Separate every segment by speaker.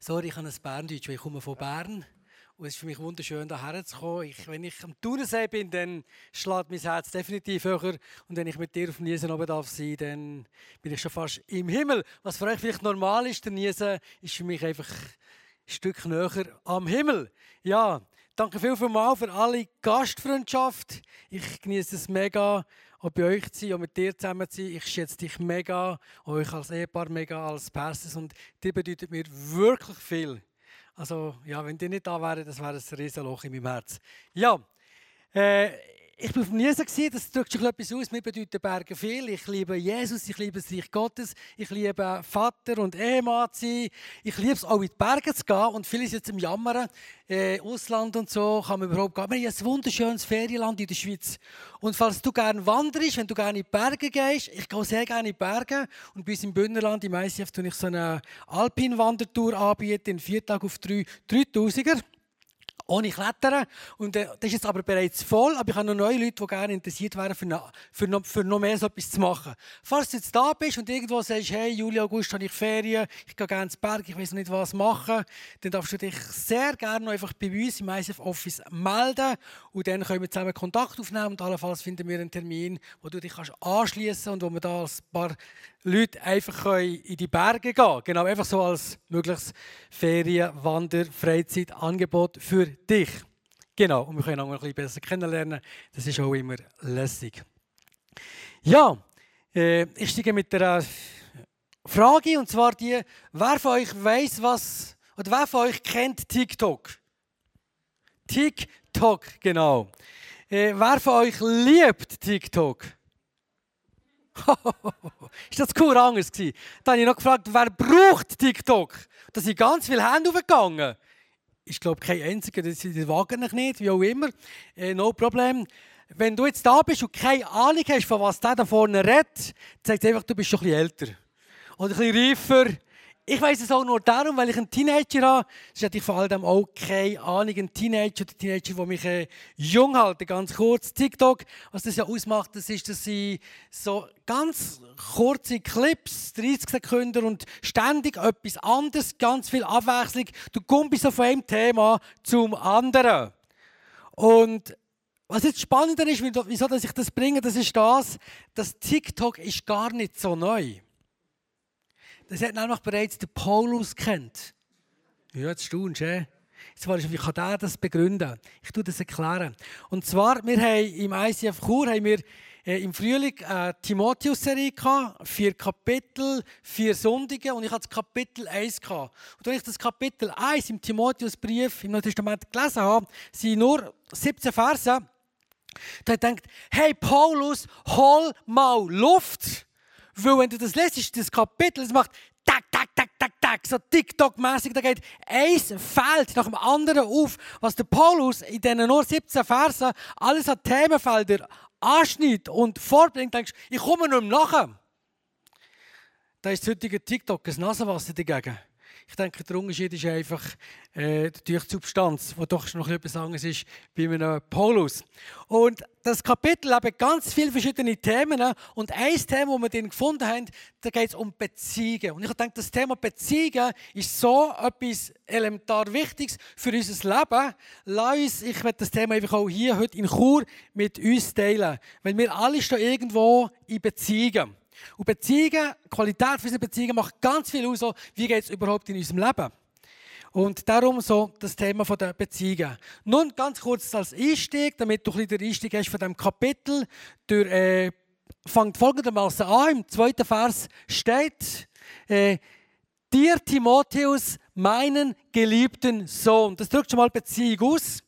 Speaker 1: Sorry, ich habe ein Berndeutsch, weil ich komme von Bern. Und es ist für mich wunderschön, hierher zu kommen. Ich, wenn ich am Thunersee bin, dann schlägt mein Herz definitiv höher. Und wenn ich mit dir auf Niesen oben darf sein, dann bin ich schon fast im Himmel. Was für euch vielleicht normal ist, der Niesen, ist für mich einfach ein Stück näher am Himmel. Ja, danke viel, viel mal für alle Gastfreundschaft. Ich genieße es mega auch bei euch zu sein, auch mit dir zusammen zu sein. Ich schätze dich mega, euch als Ehepaar mega, als Pastors und die bedeutet mir wirklich viel. Also ja, wenn die nicht da wären, das wäre ein Riesenloch in meinem Herz. Ja, äh, ich war auf dem Niesen, das drückt schon etwas aus. Mir bedeuten Berge viel. Ich liebe Jesus, ich liebe das Reich Gottes, ich liebe Vater und Ehemann sein. Ich liebe es auch in die Berge zu gehen und viele sind jetzt im Jammern. Äh, Ausland und so kann man überhaupt gehen. Wir haben ein wunderschönes Ferienland in der Schweiz. Und falls du gerne wanderst, wenn du gerne in die Berge gehst, ich gehe sehr gerne in die Berge und bis im Bündnerland, im ICF, tue ich so eine Alpin-Wandertour anbieten, in vier Tagen auf drei 3000er ohne Klettern. Und äh, das ist jetzt aber bereits voll, aber ich habe noch neue Leute, die gerne interessiert wären, für, noch, für, noch, für noch mehr so etwas zu machen. Falls du jetzt da bist und irgendwo sagst, hey, Juli, August habe ich Ferien, ich gehe gerne ins Berg, ich weiß noch nicht, was machen, dann darfst du dich sehr gerne einfach bei uns im ISF Office melden und dann können wir zusammen Kontakt aufnehmen und allenfalls finden wir einen Termin, wo du dich kannst anschließen und wo wir da ein paar Leute einfach in die Berge gehen können. Genau, einfach so als mögliches Ferien-, Wander-, Freizeitangebot für dich. Genau, und wir können auch ein bisschen besser kennenlernen. Das ist auch immer lässig. Ja, äh, ich steige mit der Frage, und zwar die, wer von euch weiß, was, oder wer von euch kennt TikTok? TikTok, genau. Äh, wer von euch liebt TikTok? ist das cool anders gewesen? Dann habe ich noch gefragt, wer braucht TikTok? Da sind ganz viele Hände aufgegangen. Ich glaube, kein einziger, das wagen ich nicht, wie auch immer. Äh, no problem. Wenn du jetzt da bist und keine Ahnung hast, von was der da vorne redet, zeigt einfach, du bist schon ein bisschen älter. Oder ein bisschen reifer. Ich weiß es auch nur darum, weil ich einen Teenager habe. Das hatte ich vor allem auch keine Ahnung. Ein Teenager, der Teenager, der mich äh, jung hält. Ganz kurz. TikTok, was das ja ausmacht, das ist, dass sie so ganz kurze Clips, 30 Sekunden und ständig etwas anderes, ganz viel Abwechslung. Du kommst so von einem Thema zum anderen. Und was jetzt spannender ist, wieso dass ich das bringe, das ist das, dass TikTok ist gar nicht so neu ist. Das hat nämlich bereits der Paulus kennt. Ja, jetzt staunst du? Jetzt war ich, wie kann der das begründen? Ich tue das erklären. Und zwar, wir haben im ICF Chur haben wir äh, im Frühling eine Timotheus-Serie gehabt, vier Kapitel, vier Sonntage und ich hatte das Kapitel 1 gehabt. Und als ich das Kapitel 1 im Timotheusbrief im Neuen Testament gelesen habe, sind nur 17 Verse. Da gedacht, hey Paulus, hol mal Luft. Weil wenn du das lesest, das Kapitel, es macht tak, tak, tak, tak, tak, so TikTok-mäßig, da geht ein Feld nach dem anderen auf, was der Paulus in diesen nur 17 Versen alles an Themenfelder anschneidet und vorbringt, denkst ich komme nicht mehr nachher. Da ist das heutige TikTok ein Nasenwasser dagegen. Ich denke, der Unterschied ist einfach äh, die Substanz, die doch noch etwas anderes ist bei einem Paulus. Und das Kapitel hat ganz viele verschiedene Themen. Und ein Thema, das wir drin gefunden haben, da geht es um Beziehungen. Und ich denke, das Thema Beziehungen ist so etwas elementar Wichtiges für unser Leben. Lass uns, ich werde das Thema einfach auch hier heute in Chur mit uns teilen. Weil wir alle stehen irgendwo in Beziehungen. Und Beziehungen, Qualität unserer Beziehungen macht ganz viel aus, wie geht es überhaupt in unserem Leben. Und darum so das Thema der Beziehungen. Nun ganz kurz als Einstieg, damit du ein bisschen den Einstieg hast von diesem Kapitel. Der äh, fängt folgendermaßen an. Im zweiten Vers steht, äh, dir Timotheus, meinen geliebten Sohn. Das drückt schon mal Beziehung aus.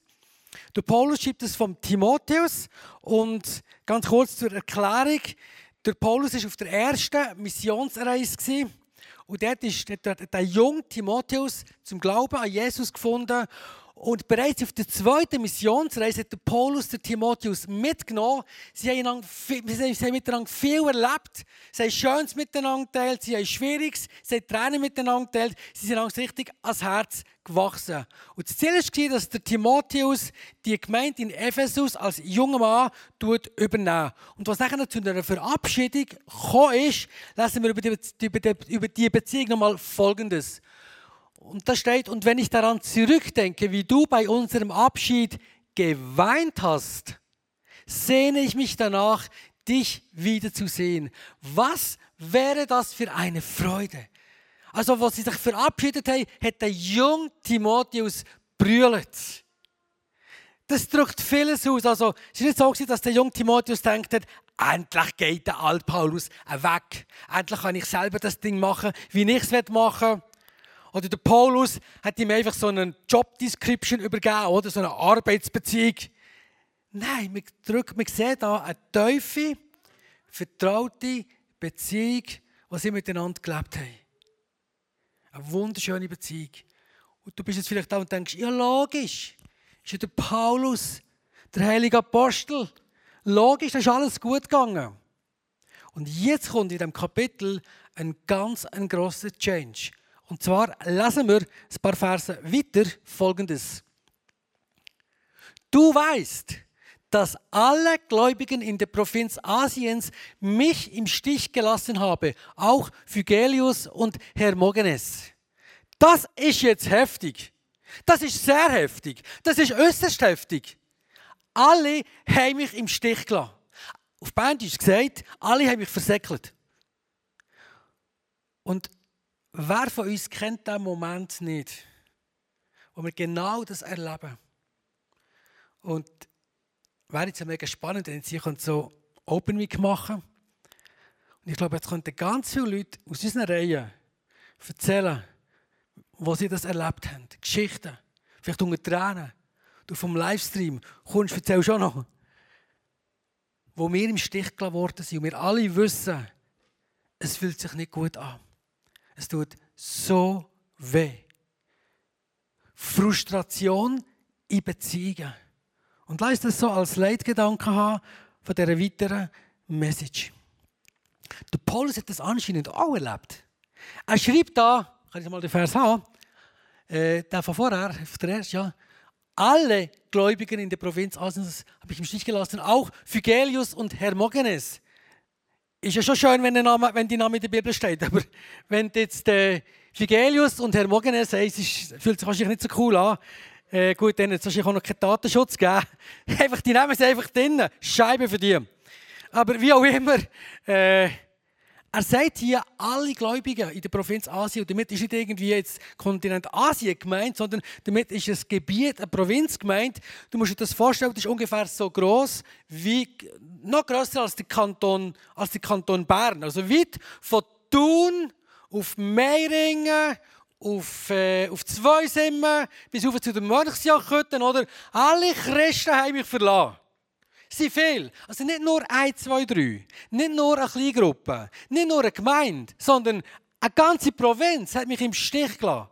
Speaker 1: Der Paulus schreibt es vom Timotheus und ganz kurz zur Erklärung. Der Paulus war auf der ersten Missionsreise. Und dort ist der junge Timotheus zum Glauben an Jesus gefunden. Und bereits auf der zweiten Missionsreise hat der Paulus den Timotheus mitgenommen. Sie haben, sie haben miteinander viel erlebt. Sie haben Schönes miteinander geteilt, sie haben Schwieriges, sie haben Tränen miteinander geteilt. Sie sind uns richtig ans Herz gewachsen. Und das Ziel war, dass der Timotheus die Gemeinde in Ephesus als junger Mann übernehmen Und was nachher zu einer Verabschiedung gekommen ist, lesen wir über die, über die Beziehung nochmal Folgendes. Und da steht, und wenn ich daran zurückdenke, wie du bei unserem Abschied geweint hast, sehne ich mich danach, dich wiederzusehen. Was wäre das für eine Freude? Also, was sie sich verabschiedet haben, hat der junge Timotheus brüllt. Das drückt vieles aus. Also, es ist nicht so, dass der junge Timotheus denkt, endlich geht der alte Paulus weg. Endlich kann ich selber das Ding machen, wie ich es machen will. Oder der Paulus hat ihm einfach so eine Job-Description übergeben, oder so eine Arbeitsbeziehung. Nein, wir, drücken, wir sehen hier eine tiefe, vertraute Beziehung, die sie miteinander gelebt haben. Eine wunderschöne Beziehung. Und du bist jetzt vielleicht da und denkst, ja logisch, ist ja der Paulus, der heilige Apostel. Logisch, da ist alles gut gegangen. Und jetzt kommt in diesem Kapitel ein ganz ein grosser Change. Und zwar lesen wir ein paar Verse weiter folgendes. Du weißt, dass alle Gläubigen in der Provinz Asiens mich im Stich gelassen haben, auch Phygelius und Hermogenes. Das ist jetzt heftig. Das ist sehr heftig. Das ist äußerst heftig. Alle haben mich im Stich gelassen. Auf Band ist gesagt, alle haben mich versäckelt. Und wer von uns kennt diesen Moment nicht, wo wir genau das erleben? Und wäre jetzt mega spannend, wenn sie so Open Week machen Und ich glaube, jetzt könnten ganz viele Leute aus unseren Reihen erzählen, wo sie das erlebt haben. Geschichten. Vielleicht unter Tränen. Du vom Livestream kommst, erzählst schon noch. Wo wir im Stich gelassen worden sind und wir alle wissen, es fühlt sich nicht gut an. Es tut so weh. Frustration in Beziehungen. Und lass das so als Leitgedanke haben von dieser weiteren Message. Der Paulus hat das anscheinend auch erlebt. Er schreibt da, kann ich mal den Vers haben, äh, der von vorher, der erste, ja, alle Gläubigen in der Provinz Asiens habe ich im Stich gelassen, auch Phygelius und Hermogenes. Ist ja schon schön, wenn, der Name, wenn die Name in der Bibel steht, aber wenn jetzt äh, Phygelius und Hermogenes heißt, fühlt sich wahrscheinlich nicht so cool an. Äh, gut, dann hat es wahrscheinlich auch noch keinen Datenschutz gegeben. einfach, die nehmen sie einfach drinnen. Scheibe für die. Aber wie auch immer, äh, er sagt hier, alle Gläubigen in der Provinz Asien, und damit ist nicht irgendwie jetzt Kontinent Asien gemeint, sondern damit ist ein Gebiet, eine Provinz gemeint. Du musst dir das vorstellen, das ist ungefähr so groß wie, noch größer als der Kanton, als der Kanton Bern. Also weit von Thun auf Meiringen auf, äh, auf zwei bis auf zu den Mönchsjachhütten, oder? Alle Christen haben mich verlassen. Sie viel. Also nicht nur ein, zwei, drei. Nicht nur eine kleine Gruppe. Nicht nur eine Gemeinde. Sondern eine ganze Provinz hat mich im Stich gelassen.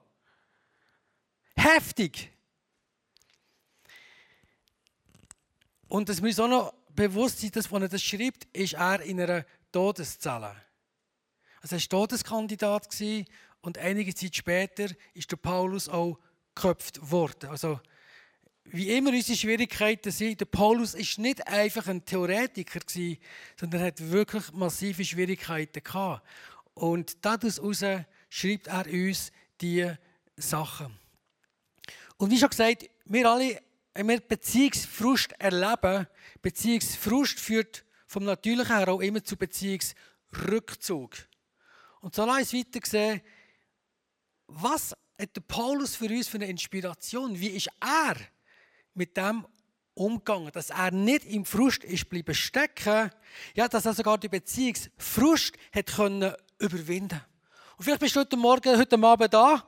Speaker 1: Heftig. Und es muss auch noch bewusst sein, dass, wenn er das schreibt, ist er in einer Todeszelle. Also er war Todeskandidat und einige Zeit später ist der Paulus auch geköpft worden. Also, wie immer unsere Schwierigkeiten sind, der Paulus ist nicht einfach ein Theoretiker gewesen, sondern hat wirklich massive Schwierigkeiten gehabt. Und daraus schreibt er uns diese Sachen. Und wie schon gesagt, wir alle, wenn wir Beziehungsfrust erleben, Beziehungsfrust führt vom Natürlichen her auch immer zu Beziehungsrückzug. Und so lass uns weiter sehen, was hat der Paulus für uns für eine Inspiration? Wie ist er mit dem umgegangen? Dass er nicht im Frust ist bleiben stecken, ja, dass er sogar die Beziehungsfrust hat können überwinden. Und vielleicht bist du heute Morgen, heute Abend da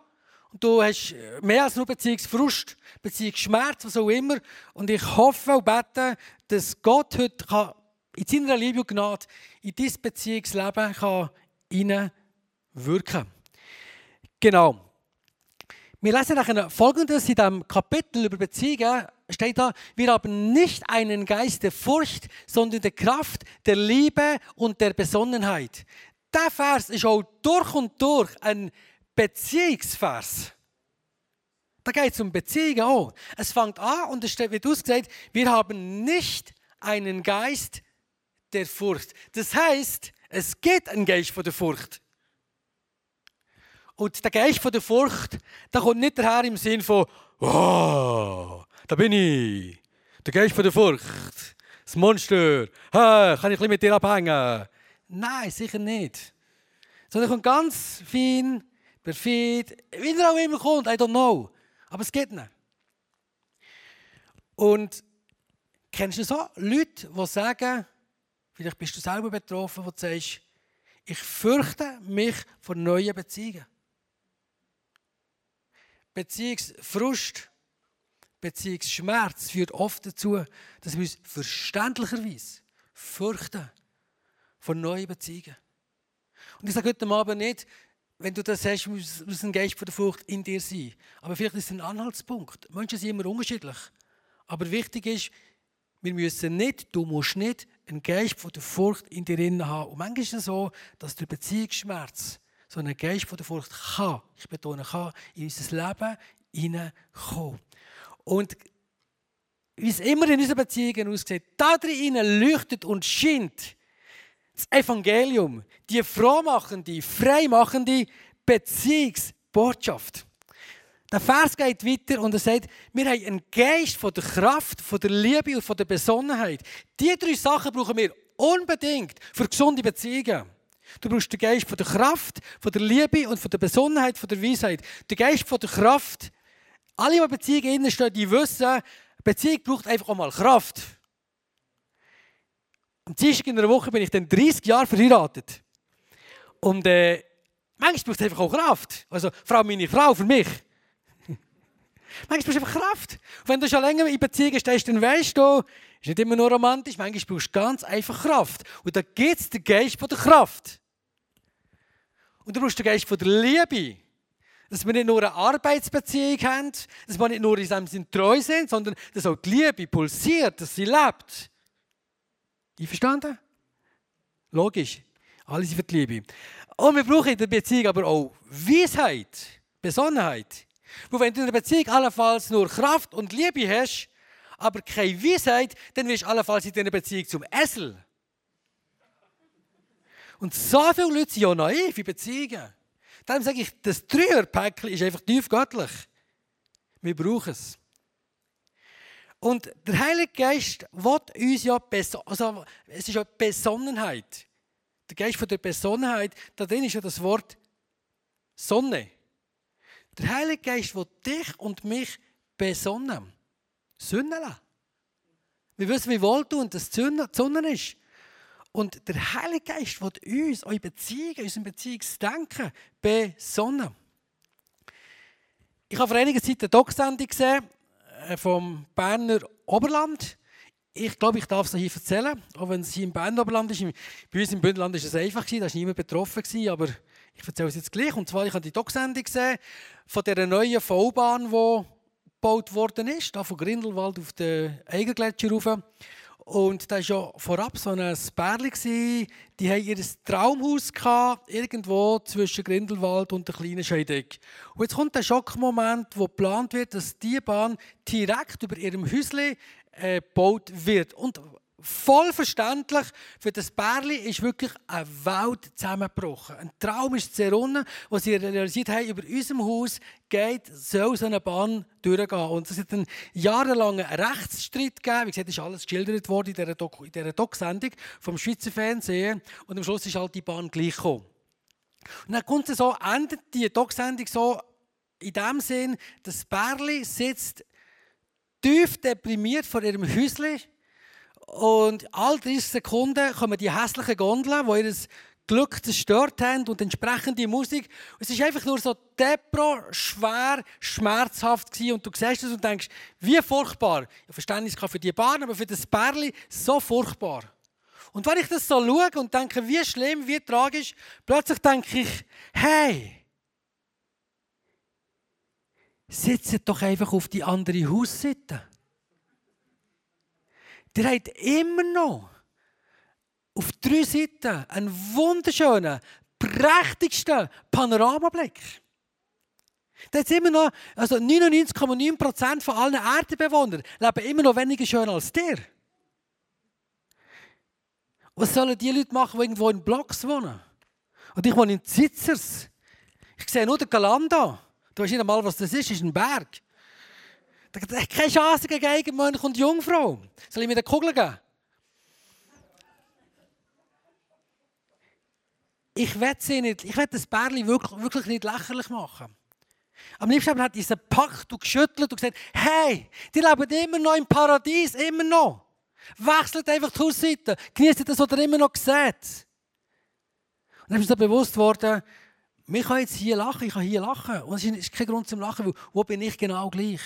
Speaker 1: und du hast mehr als nur Beziehungsfrust, Beziehungsschmerz, was auch immer. Und ich hoffe und bete, dass Gott heute kann in seiner Liebe und Gnade in dein Beziehungsleben kann kann. Genau. Wir lesen nachher folgendes in diesem Kapitel über Beziehungen. Steht da, wir haben nicht einen Geist der Furcht, sondern der Kraft, der Liebe und der Besonnenheit. Der Vers ist auch durch und durch ein Beziehungsvers. Da geht es um Beziehungen auch. Es fängt an und es steht, wie du es gesagt wir haben nicht einen Geist der Furcht. Das heißt, es geht ein Geist von der Furcht. Und der Geist von der Furcht, der kommt nicht daher im Sinn von, oh, da bin ich. Der Geist von der Furcht. Das Monster. Hey, kann ich ein mit dir abhängen? Nein, sicher nicht. Sondern er kommt ganz fein, perfid, wie er auch immer kommt, I don't know. Aber es geht nicht. Und kennst du so Leute, die sagen, vielleicht bist du selber betroffen, wo du sagst, ich fürchte mich vor neuen Beziehungen. Beziehungsfrust, Beziehungsschmerz führt oft dazu, dass wir uns verständlicherweise fürchten vor neuen Beziehungen. Und ich sage heute Abend nicht, wenn du das sagst, muss ein Geist von der Furcht in dir sein. Aber vielleicht ist es ein Anhaltspunkt. Menschen sind immer unterschiedlich. Aber wichtig ist, wir müssen nicht, du musst nicht einen Geist von der Furcht in dir haben. Und manchmal ist es so, dass der Beziehungsschmerz so einen Geist von der Furcht kann, ich betone kann, in unser Leben hineinkommen. Und wie es immer in unseren Beziehungen aussieht, da drin leuchtet und scheint das Evangelium, die frohmachende, freimachende Beziehungsbotschaft. Der Vers geht weiter und er sagt, wir haben einen Geist von der Kraft, von der Liebe und von der Besonnenheit. Diese drei Sachen brauchen wir unbedingt für gesunde Beziehungen. Du brauchst den Geist von der Kraft, von der Liebe und von der Besonnenheit, von der Weisheit. Der Geist von der Kraft. Alle, die in Beziehungen stehen, die wissen, Beziehung braucht einfach auch mal Kraft. Am Dienstag in einer Woche bin ich dann 30 Jahre verheiratet. Und äh, manchmal braucht es einfach auch Kraft. Also, vor allem meine Frau, für mich. manchmal brauchst du einfach Kraft. Und wenn du schon länger in Beziehungen stehst, dann weißt du, ist nicht immer nur romantisch, manchmal brauchst du ganz einfach Kraft. Und da gibt es den Geist von der Kraft. Und du brauchst den Geist von der Liebe. Dass wir nicht nur eine Arbeitsbeziehung haben, dass wir nicht nur in seinem Sinn treu sind, sondern dass auch die Liebe pulsiert, dass sie lebt. Einverstanden? Logisch. Alle sind für die Liebe. Und wir brauchen in der Beziehung aber auch Weisheit, Besonnenheit. Weil wenn du in der Beziehung allenfalls nur Kraft und Liebe hast, aber keine Weisheit, dann wirst du allenfalls in deiner Beziehung zum Essel. Und so viele Leute sind ja naiv in Beziehungen. Darum sage ich, das Dreierpäckchen ist einfach tief göttlich. Wir brauchen es. Und der Heilige Geist will uns ja besonnen, also es ist ja Besonnenheit. Der Geist von der Besonnenheit, da drin ist ja das Wort Sonne. Der Heilige Geist will dich und mich besonnen. Sünden lassen. Wir wissen, wie wohltuend das die Sonne ist. Und der Heilige Geist will uns, eure Beziehungen, unserem Beziehungsdenken besonnen. Ich habe vor einiger Zeit eine Doc-Sendung gesehen äh, vom Berner Oberland. Ich glaube, ich darf es hier erzählen, auch wenn es hier im Berner Oberland ist. Bei uns im Bündnerland war es einfach, da war niemand betroffen, aber ich erzähle es jetzt gleich. Und zwar, ich habe die Doc-Sendung gesehen von dieser neuen V-Bahn, die gebaut worden ist, da von Grindelwald auf den Eigergletscher rauf. Und da war ja vorab so ein Pärchen, die haben ihr Traumhaus gehabt, irgendwo zwischen Grindelwald und der kleinen Scheideck. Und jetzt kommt der Schockmoment, wo geplant wird, dass diese Bahn direkt über ihrem Häuschen äh, gebaut wird. Und voll verständlich, für das Bärli ist wirklich eine Welt zusammengebrochen. Ein Traum ist zerrunnen, wo sie realisiert haben, über unserem Haus geht, soll so eine Bahn durchgehen. Und es hat einen jahrelangen Rechtsstreit gegeben. Wie gesagt, ist alles geschildert worden in dieser, Doc in dieser Doc-Sendung vom Schweizer Fernsehen. Und am Schluss ist halt die Bahn gleich gekommen. Und dann kommt es so, endet die Doc-Sendung so in dem Sinn, das Bärli sitzt tief deprimiert vor ihrem Häuschen und all 30 Sekunden kommen die hässlichen Gondeln, die ihr Glück zerstört haben und entsprechende Musik. Es ist einfach nur so depro, schwer, schmerzhaft gewesen. und du siehst es und denkst, wie furchtbar. Ja, Verständnis für die Bahn, aber für das Bärli so furchtbar. Und wenn ich das so schaue und denke, wie schlimm, wie tragisch, plötzlich denke ich, hey, sitzt doch einfach auf die andere Hausseite. Der hat immer noch auf drei Seiten einen wunderschönen, prächtigsten Panoramablick. Da ist immer noch, also 99,9% von allen Erdenbewohnern leben immer noch weniger schön als der. Was sollen die Leute machen, die irgendwo in Blocks wohnen? Und ich wohne in Zitzers. Ich sehe nur den Galanda. Du weißt nicht einmal, was das ist. Das ist ein Berg. Da hat keine Chance gegen Eigenmönch und Jungfrau. Soll ich mir den Kugel geben? Ich will sie nicht, ich will das Bärli wirklich, wirklich nicht lächerlich machen. Am liebsten hat dieser Pakt und geschüttelt und gesagt, hey, die leben immer noch im Paradies, immer noch. Wechselt einfach die Hausseite, genießt das, was ihr immer noch seht. Und dann ist mir so bewusst worden, wir können jetzt hier lachen, ich kann hier lachen. Und es ist kein Grund zum Lachen, weil wo bin ich genau gleich?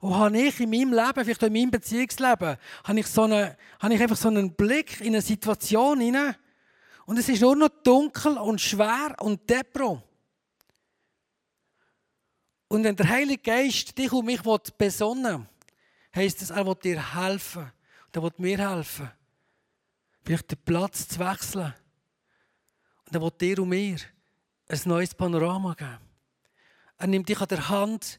Speaker 1: Wo habe ich in meinem Leben, vielleicht auch in meinem Beziehungsleben, habe ich, so eine, habe ich einfach so einen Blick in eine Situation hinein und es ist nur noch dunkel und schwer und depro. Und wenn der Heilige Geist dich und mich besonnen will, heisst es, er will dir helfen. Und er will mir helfen. Vielleicht den Platz zu wechseln. Und er will dir und mir ein neues Panorama geben. Er nimmt dich an der Hand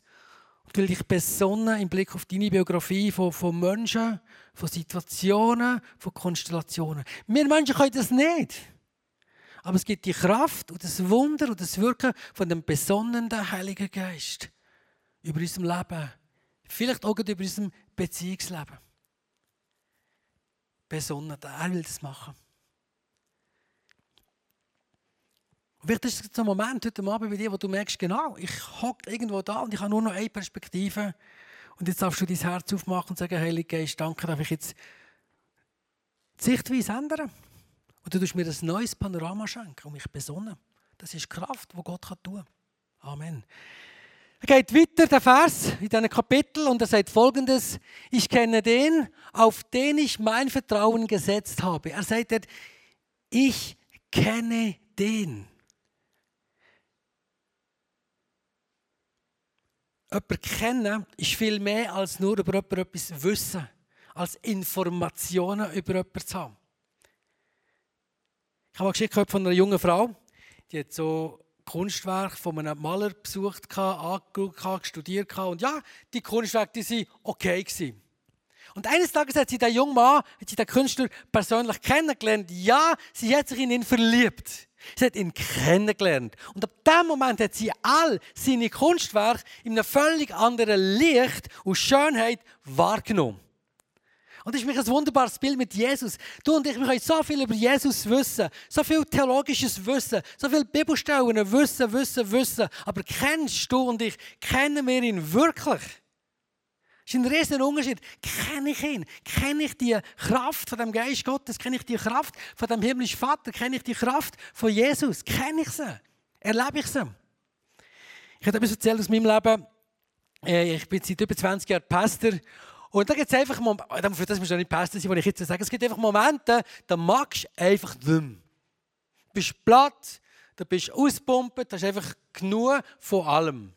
Speaker 1: und will dich besonnen im Blick auf deine Biografie von, von Menschen, von Situationen, von Konstellationen. Wir Menschen können das nicht. Aber es gibt die Kraft und das Wunder und das Wirken von dem besonnenen Heiligen Geist über unserem Leben. Vielleicht auch über unserem Beziehungsleben. Besonnen, er will das machen. Vielleicht ist es so ein Moment heute Abend bei dir, wo du merkst, genau, ich hocke irgendwo da und ich habe nur noch eine Perspektive. Und jetzt darfst du dein Herz aufmachen und sagen, Heiliger Geist, danke, darf ich jetzt die Sichtweise ändern? Und du mir ein neues Panorama schenken und mich besonnen. Das ist Kraft, die Gott tun kann. Amen. Er geht weiter, der Vers in diesem Kapitel, und er sagt folgendes: Ich kenne den, auf den ich mein Vertrauen gesetzt habe. Er sagt, ich kenne den. Jemanden kennen ist viel mehr als nur über jemanden etwas wissen, als Informationen über jemanden zu haben. Ich habe eine Geschichte von einer jungen Frau, die hat so Kunstwerk von einem Maler besucht, angeschaut, studiert und ja, die Kunstwerke die waren okay. Gewesen. Und eines Tages hat sie den jungen Mann, hat sie den Künstler persönlich kennengelernt. Ja, sie hat sich in ihn verliebt. Sie hat ihn kennengelernt. Und ab dem Moment hat sie all seine Kunstwerke in einem völlig anderen Licht und Schönheit wahrgenommen. Und das ist mich ein wunderbares Bild mit Jesus. Du und ich, wir können so viel über Jesus wissen, so viel theologisches Wissen, so viele Bibelstellen wissen, wissen, wissen. Aber kennst du und ich, kennen wir ihn wirklich? Das ist ein riesen Unterschied. Kenne ich ihn? Kenne ich die Kraft von dem Geist Gottes? Kenne ich die Kraft von dem himmlischen Vater? Kenne ich die Kraft von Jesus? Kenne ich sie? Erlebe ich sie? Ich habe etwas erzählt aus meinem Leben. Äh, ich bin seit über 20 Jahren Pastor und da gibt es einfach Momente, für das muss ja nicht passen sein, was ich jetzt sage, es gibt einfach Momente, da magst du einfach nicht mehr. Du bist platt, du bist auspumpt, hast einfach genug von allem.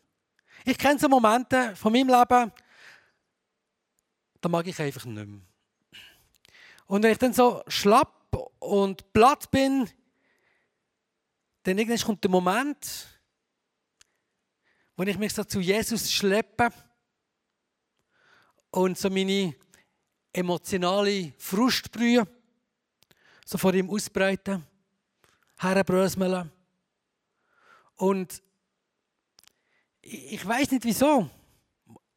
Speaker 1: Ich kenne so Momente von meinem Leben, da mag ich einfach nicht mehr. Und wenn ich dann so schlapp und platt bin, dann irgendwann kommt der Moment, wo ich mich so zu Jesus schleppe und so meine emotionale Frustbrühe so vor ihm ausbreiten, herbröseln. Und ich weiß nicht wieso,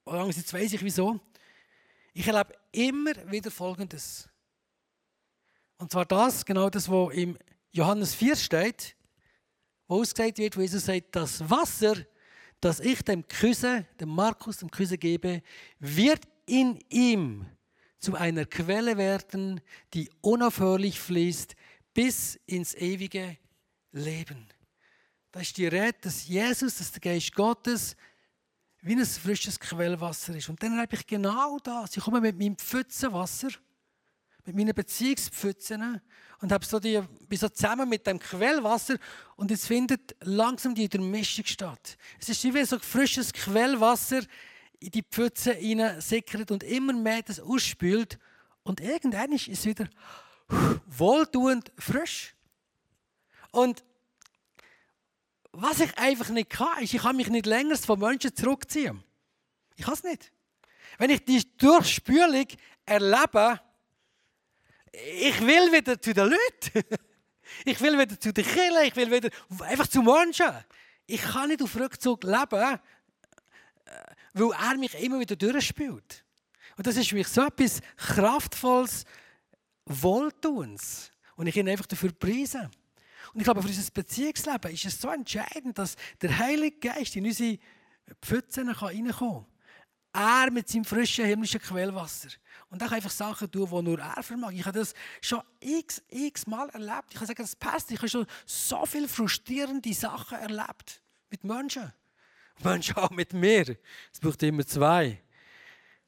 Speaker 1: oder jetzt weiß ich wieso. Ich erlebe immer wieder Folgendes. Und zwar das, genau das, was im Johannes 4 steht, wo ausgesagt wird, wo Jesus sagt, das Wasser, das ich dem Küsse, dem Markus, dem Küsse gebe, wird in ihm zu einer Quelle werden, die unaufhörlich fließt bis ins ewige Leben. Das ist die Rede, dass Jesus, dass der Geist Gottes wie ein frisches Quellwasser ist. Und dann habe ich genau das. Ich komme mit meinem Pfützenwasser, mit meinen Beziehungspfützen und habe so die, bin so zusammen mit dem Quellwasser und jetzt findet langsam die Durchmischung statt. Es ist wie so frisches Quellwasser, in die Pfütze sickert und immer mehr das ausspült. Und irgendwann ist es wieder wohltuend frisch. Und was ich einfach nicht kann, ist, ich kann mich nicht länger von Menschen zurückziehen. Ich kann es nicht. Wenn ich die Durchspülung erlebe, ich will wieder zu den Leuten. Ich will wieder zu den Kindern, ich will wieder einfach zu Menschen. Ich kann nicht auf Rückzug leben, äh, weil er mich immer wieder durchspielt. Und das ist für mich so etwas Kraftvolles, Wohltuens. Und ich ihn einfach dafür preisen. Und ich glaube, für unser Beziehungsleben ist es so entscheidend, dass der Heilige Geist in unsere Pfützen reinkommen kann. Er mit seinem frischen himmlischen Quellwasser. Und er kann einfach Sachen tun, die nur er vermag. Ich habe das schon x, x Mal erlebt. Ich kann sagen, das passt. Ich habe schon so viele frustrierende Sachen erlebt. Mit Menschen. Menschen auch mit mir. Es braucht immer zwei.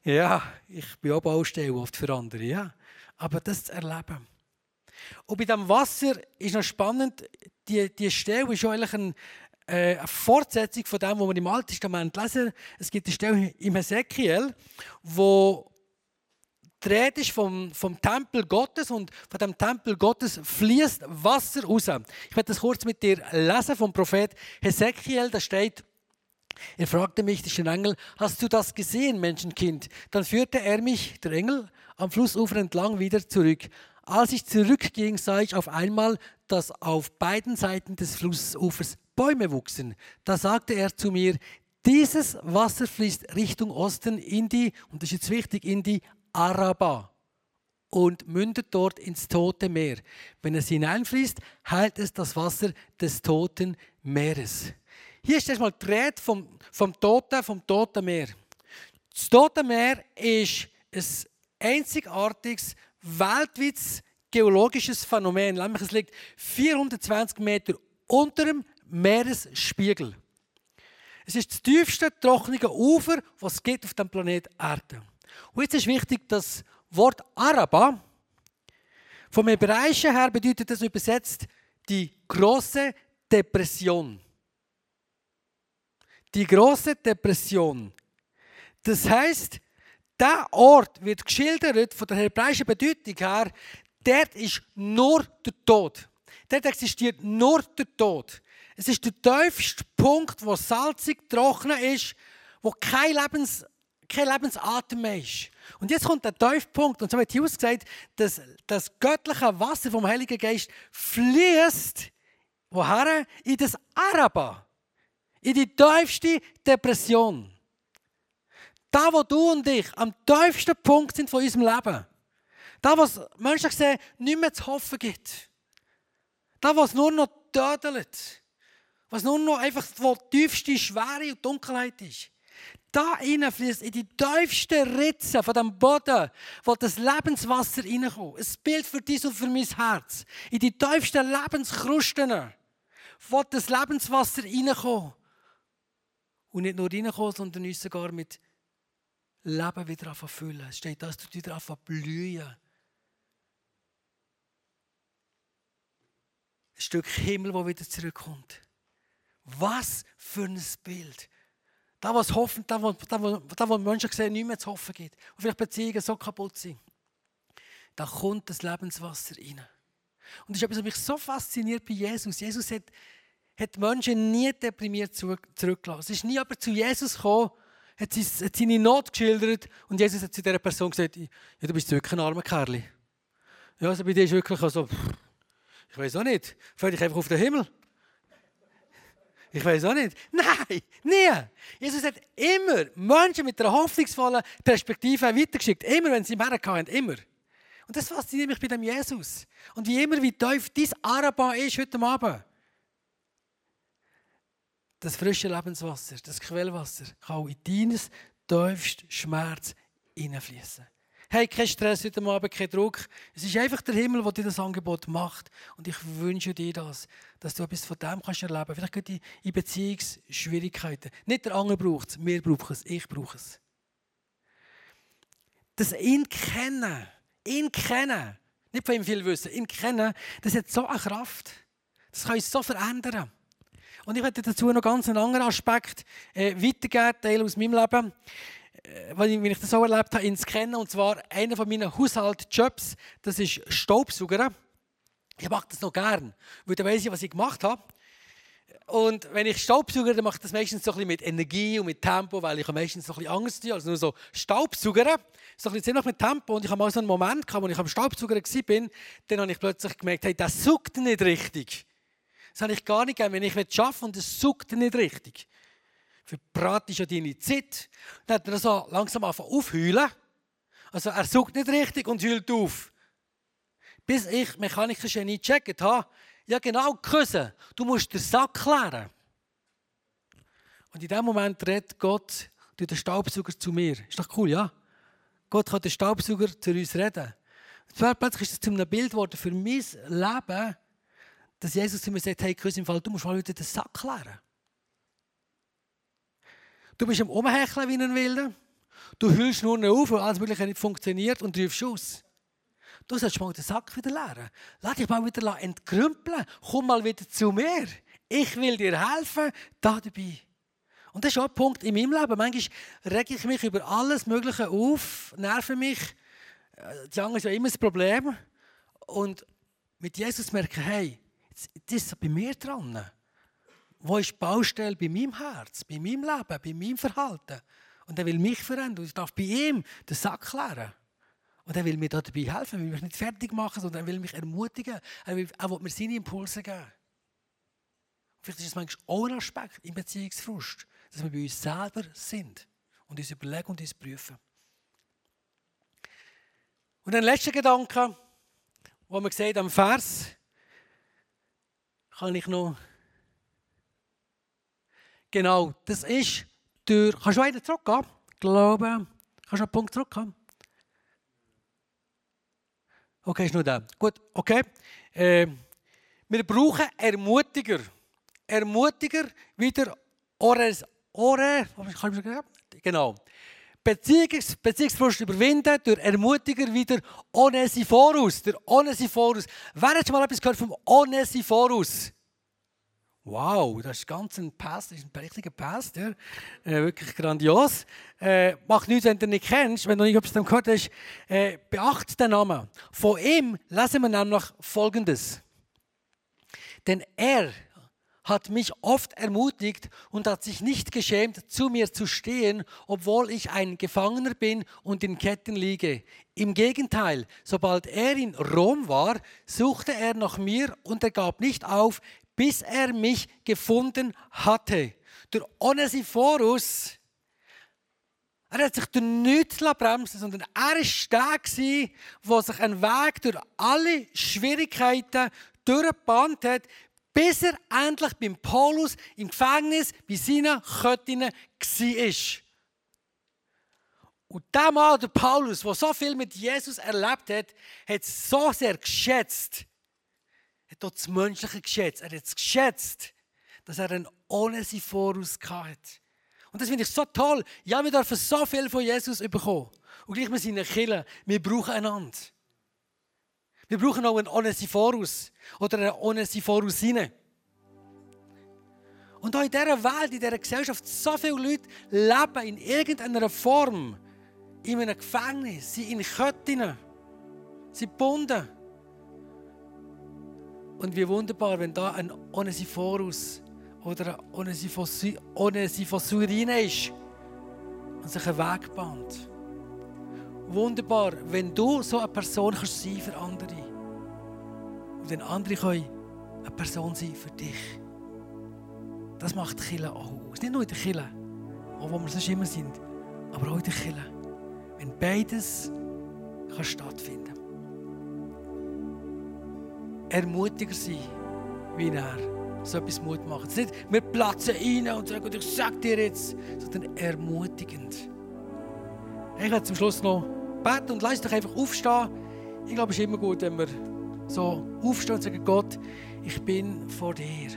Speaker 1: Ja, ich bin auch Baustelle oft für andere. Ja. Aber das zu erleben. Und bei diesem Wasser ist noch spannend, die, die Stelle ist eigentlich ein, äh, eine Fortsetzung von dem, was wir im Alten Testament lesen. Es gibt eine Stelle im Ezekiel, wo die Rede ist vom, vom Tempel Gottes und von dem Tempel Gottes fließt Wasser raus. Ich werde das kurz mit dir lesen vom Prophet Ezekiel. Da steht, er fragte mich, der Engel, hast du das gesehen, Menschenkind? Dann führte er mich, der Engel, am Flussufer entlang wieder zurück. Als ich zurückging, sah ich auf einmal, dass auf beiden Seiten des Flussufers Bäume wuchsen. Da sagte er zu mir, dieses Wasser fließt Richtung Osten in die, und das ist jetzt wichtig, in die Araba und mündet dort ins Tote Meer. Wenn es hineinfließt, heilt es das Wasser des Toten Meeres. Hier ist erstmal die Rede vom, vom Toten, vom Toten Meer. Das Tote Meer ist ein einzigartiges weltweites geologisches Phänomen. Es liegt 420 Meter unter dem Meeresspiegel. Es ist das tiefste trockene Ufer, was es gibt auf dem Planeten Erde. Und jetzt ist wichtig, das Wort Araba, vom Hebräischen her bedeutet das übersetzt die große Depression. Die große Depression. Das heißt, der Ort wird geschildert von der hebräischen Bedeutung her, dort ist nur der Tod. Dort existiert nur der Tod. Es ist der tiefste Punkt, wo salzig, trocken ist, wo kein, Lebens, kein Lebensatem mehr ist. Und jetzt kommt der Tiefpunkt, und so wird hier ausgesagt, dass das göttliche Wasser vom Heiligen Geist fließt, woher? In das Araba. In die tiefste Depression. Da, wo du und ich am tiefsten Punkt sind von unserem Leben. Da, wo es Menschen sehen, nicht mehr zu hoffen gibt. Da, wo es nur noch tödelt. Was nur noch einfach die tiefste Schwere und Dunkelheit ist. Da fließt in die tiefsten Ritzen von dem Boden, wo das Lebenswasser reinkommt. Ein Bild für dich und für mein Herz. In die tiefsten Lebenskrusten, wo das Lebenswasser reinkommt. Und nicht nur reinkommt, sondern uns sogar mit Leben wieder füllen. Es steht, dass du wieder blühen. Ein Stück Himmel, wo wieder zurückkommt. Was für ein Bild. Da, was hoffen, da, wo, da, wo, da, wo Menschen sehen, nicht mehr zu hoffen gibt. Und vielleicht Beziehungen so kaputt sind. Da kommt das Lebenswasser rein. Und das ist etwas, was mich so fasziniert bei Jesus. Jesus hat, hat Menschen nie deprimiert zurückgelassen. Es ist nie aber zu Jesus gekommen, hat, seine Not geschildert und Jesus hat zu dieser Person gesagt, ja, du bist wirklich ein armer Kerl. Ja, also bei dir ist wirklich so, ich weiß auch nicht, fällt dich einfach auf den Himmel. Ich weiß auch nicht. Nein, nie. Jesus hat immer Menschen mit einer hoffnungsvollen Perspektive weitergeschickt. Immer, wenn sie ihm herkamen, immer. Und das fasziniert mich bei dem Jesus. Und wie immer, wie tief dein Araba ist heute Abend das frische Lebenswasser, das Quellwasser, kann auch in deines tiefsten Schmerz hineinfließen. Hey, kein Stress heute Abend, kein Druck. Es ist einfach der Himmel, der dir das Angebot macht. Und ich wünsche dir das, dass du etwas von dem kannst erleben kannst. Vielleicht geht in Beziehungsschwierigkeiten. Nicht der andere braucht es, wir brauchen es, ich brauche es. Das ihn kennen, ihn kennen, nicht von ihm viel wissen, ihn kennen, das hat so eine Kraft. Das kann uns so verändern. Und ich werde dazu noch ganz einen anderen Aspekt äh, weitergeben, Teil aus meinem Leben, äh, wenn ich das so erlebt habe, ins Kennen. Und zwar einer von meinen Haushaltjobs, das ist Staubsauger. Ich mache das noch gern, weil dann weiß ich, was ich gemacht habe. Und wenn ich Staubsauger, dann mache ich das meistens so ein mit Energie und mit Tempo, weil ich meistens so ein Angst habe, also nur so Staubsauger. So ein bisschen noch mit Tempo. Und ich habe mal so einen Moment gehabt, wo ich am Staubsauger war, dann habe ich plötzlich gemerkt, hey, das saugt nicht richtig. Das habe ich gar nicht gern, wenn ich arbeiten und es sucht nicht richtig. Verbrat ist ja deine Zeit. Dann hat er so langsam angefangen aufheulen. Also er sucht nicht richtig und heult auf. Bis ich Mechaniker schon nicht gecheckt habe, ja genau, küssen. Du musst den Sack klären. Und in dem Moment redet Gott durch den Staubsauger zu mir. Ist doch cool, ja? Gott kann den Staubsauger zu uns reden. Und plötzlich ist es zu einem Bild geworden für mein Leben, dass Jesus zu mir sagt, hey, Chris, im Fall, du musst mal wieder den Sack klären. Du bist am Umhecheln wie ein Wilder. Du hüllst nur noch auf, weil alles Mögliche nicht funktioniert und rufst aus. Du sollst mal den Sack wieder leeren. Lass dich mal wieder entkrümpeln. Komm mal wieder zu mir. Ich will dir helfen, da dabei. Und das ist auch ein Punkt in meinem Leben. Manchmal rege ich mich über alles Mögliche auf, nerve mich. Äh, die anderen ist ja immer das Problem. Und mit Jesus merke ich, hey, das ist bei mir dran. Wo ist die Baustelle bei meinem Herz, bei meinem Leben, bei meinem Verhalten? Und er will mich verändern. Und ich darf bei ihm den Sack klären. Und er will mir dabei helfen, er will mich nicht fertig machen, sondern er will mich ermutigen. Er will, will mir seine Impulse geben. Vielleicht ist es manchmal auch ein Aspekt im Beziehungsfrust, dass wir bei uns selber sind und uns überlegen und uns prüfen. Und ein letzter Gedanke, wo man sieht am Vers, kann ich noch. Genau, das ist durch. Kannst du weiter zurückgehen? Glaube, kannst du einen Punkt zurückgehen? Okay, ist nur da. Gut, okay. Äh, wir brauchen Ermutiger. Ermutiger wieder Ores, Ore? Genau. Beziehungs, Beziehungsfrust überwinden durch Ermutiger wieder Onesiphorus. Der Onesiphorus. Wer hat schon mal etwas gehört vom Onesiphorus? Wow, das ist ganz ein Pass, das ist ein richtiger Pass, ja. Äh, wirklich grandios. Äh, macht nichts, wenn du ihn nicht kennst, wenn du nicht etwas gehört hast. Äh, beacht den Namen. Von ihm lesen wir nämlich Folgendes. Denn er hat mich oft ermutigt und hat sich nicht geschämt, zu mir zu stehen, obwohl ich ein Gefangener bin und in Ketten liege. Im Gegenteil, sobald er in Rom war, suchte er nach mir und er gab nicht auf, bis er mich gefunden hatte. Der Onesiphorus, er hat sich durch nichts bremsen sondern er war der, der sich einen Weg durch alle Schwierigkeiten durchgebannt hat, bis er endlich beim Paulus im Gefängnis bei seinen Köttinnen war. Und der Mann, der Paulus, der so viel mit Jesus erlebt hat, hat es so sehr geschätzt, hat dort das Menschliche geschätzt. Er hat es geschätzt, dass er einen Onesiphorus hatte. Und das finde ich so toll. Ja, wir dürfen so viel von Jesus bekommen. Und gleich wir sind Kirche. Wir brauchen einander. Wir brauchen auch einen Onesiphorus oder eine Onesiphorusine. Und auch in dieser Welt, in dieser Gesellschaft, so viele Leute leben in irgendeiner Form in einem Gefängnis, sind in Köttinnen, sind gebunden. Und wie wunderbar, wenn da ein Onesiphorus oder ein Onesiphosurine ist und sich einen Weg bahnt. Wunderbar, wenn du so eine Person kannst sein für andere. Und wenn andere können eine Person sein für dich. Das macht die Kirche auch aus. Nicht nur in der Kirche, auch wo wir sonst immer sind, aber auch in der Kirche. Wenn beides kann stattfinden ermutiger sein, wie er. So etwas Mut machen. Es ist nicht, wir platzen rein und sagen, ich sag dir jetzt, sondern ermutigend. Ich werde zum Schluss noch beten und lass dich einfach aufstehen. Ich glaube, es ist immer gut, wenn wir so aufstehen und sagen, Gott, ich bin vor dir.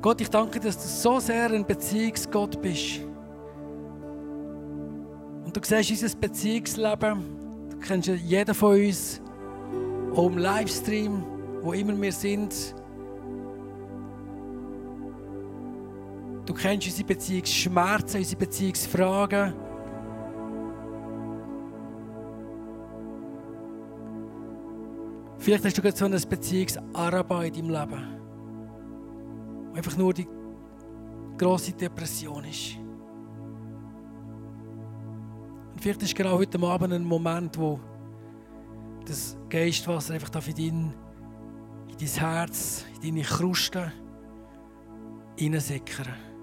Speaker 1: Gott, ich danke dir, dass du so sehr ein Beziehungsgott bist. Und du siehst unser Beziehungsleben. Du kennst jeden von uns auch im Livestream, wo immer wir sind. Du kennst unsere Beziehungsschmerzen, unsere Beziehungsfragen. Vielleicht hast du gerade so eine Beziehungsarbeit in deinem Leben, wo einfach nur die grosse Depression ist. Und vielleicht ist genau heute Abend ein Moment, wo das Geistwasser einfach da für deinen in dein Herz, in deine Kruste hineinsickern.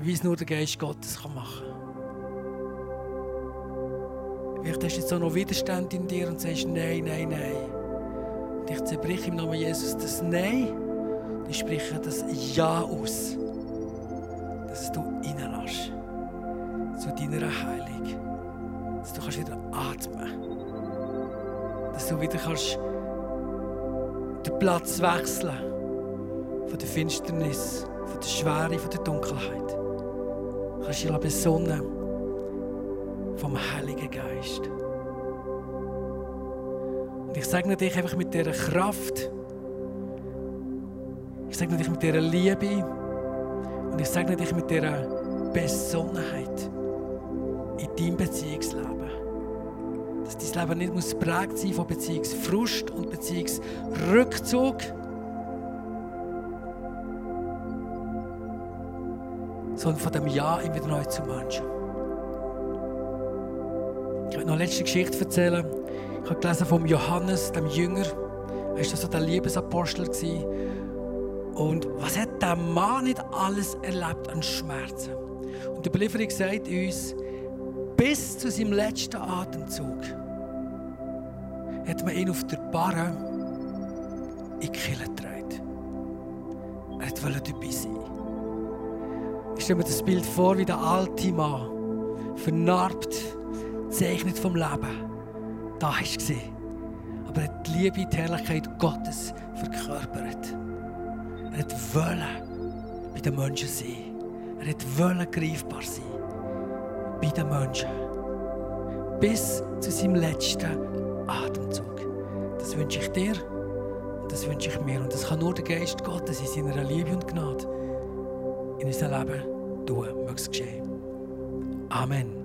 Speaker 1: Wie es nur der Geist Gottes kann machen kann. Vielleicht hast du jetzt auch noch Widerstand in dir und sagst, nein, nein, nein. Und ich zerbrich im Namen Jesus das Nein und ich spreche das Ja aus. Dass du reinlässt zu deiner Heilung. Dass du kannst wieder atmen Dass du wieder kannst den Platz wechseln von der Finsternis, von der Schwere, von der Dunkelheit. Kannst dich besonnen vom Heiligen Geist. Und ich segne dich einfach mit dieser Kraft. Ich segne dich mit dieser Liebe. Und ich segne dich mit dieser Besonnenheit in deinem Beziehungsleben. Dass dein Leben nicht muss geprägt sein von Beziehungsfrust und Beziehungsrückzug. Sondern von dem Ja immer wieder neu zum Menschen. Ich möchte noch eine letzte Geschichte erzählen. Ich habe gelesen vom Johannes, dem Jünger. Er war so der Liebesapostel. Und was hat der Mann nicht alles erlebt an Schmerzen? Und die Überlieferung sagt uns, bis zu seinem letzten Atemzug hat man ihn auf der Barre in die Kille getragen. Er wollte dabei sein. Ich stelle mir das Bild vor, wie der alte Mann, vernarbt, gezeichnet vom Leben, da war. Aber er hat die Liebe, die Herrlichkeit Gottes verkörpert. Er wollte bei den Menschen sein. Er wollte greifbar sein. Bei den Menschen. Bis zu seinem letzten Atemzug. Das wünsche ich dir und das wünsche ich mir. Und das kann nur der Geist Gottes in seiner Liebe und Gnade in unser Leben tun. Möge es geschehen. Amen.